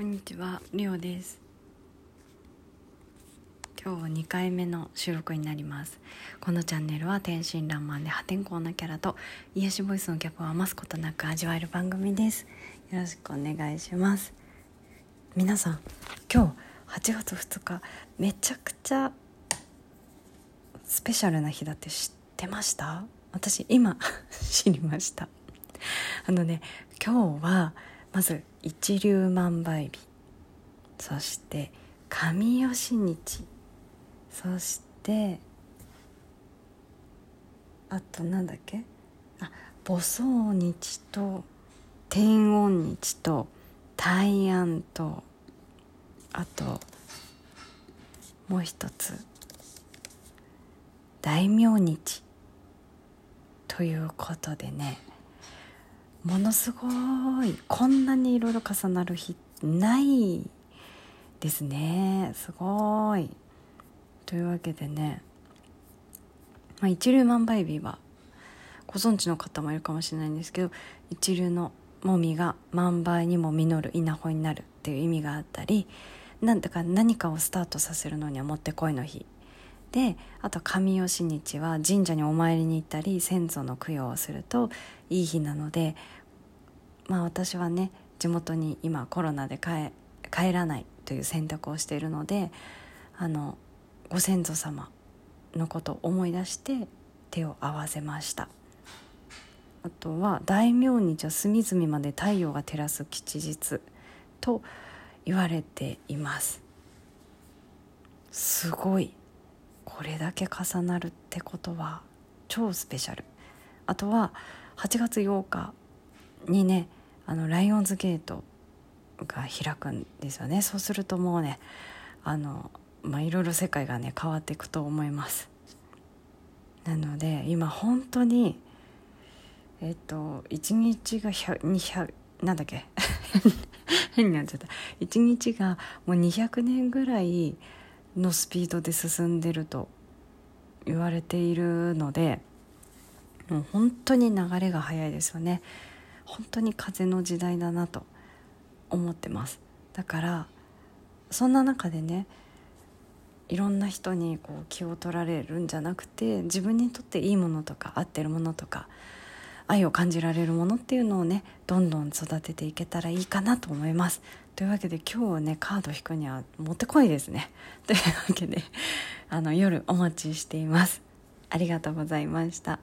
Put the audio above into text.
こんにちは、りおです。今日は2回目の収録になります。このチャンネルは天真爛漫で破天荒なキャラと癒しボイスの客を余すことなく味わえる番組です。よろしくお願いします。皆さん今日8月2日めちゃくちゃスペシャルな日だって知ってました？私今 知りました。あのね今日はまず一粒万倍日。そして神吉日。そしてあとなんだっけ？あ母葬日と天恩日と大安とあともう一つ。大名日ということでね。ものすごいこんなにいろいろ重なる日ないですね。すごい。というわけでね、まあ、一粒万倍日はご存知の方もいるかもしれないんですけど一流のもみが万倍にも実る稲穂になるっていう意味があったりなんだか何かをスタートさせるのにはもってこいの日であと神吉日は神社にお参りに行ったり先祖の供養をするといい日なのでまあ私はね地元に今コロナで帰らないという選択をしているのであのご先祖様のことを思い出して手を合わせました。あとは大名日は隅々まで太陽が照らす吉日と言われています。すごい。これだけ重なるってことは超スペシャル。あとは8月8日にねあのライオンズゲートが開くんですよね。そうするともうねあのまあいろいろ世界がね変わっていくと思います。なので今本当にえっと1日が200なんだっけ？変になっちゃった。1日がもう200年ぐらいのスピードで進んでると言われているのでもう本当に流れが速いですよね。本当に風の時代だなと思ってます。だからそんな中でねいろんな人にこう気を取られるんじゃなくて自分にとっていいものとか合ってるものとか愛を感じられるものっていうのをねどんどん育てていけたらいいかなと思います。というわけで今日ねカード引くにはもってこいですね。というわけであの夜お待ちしています。ありがとうございました。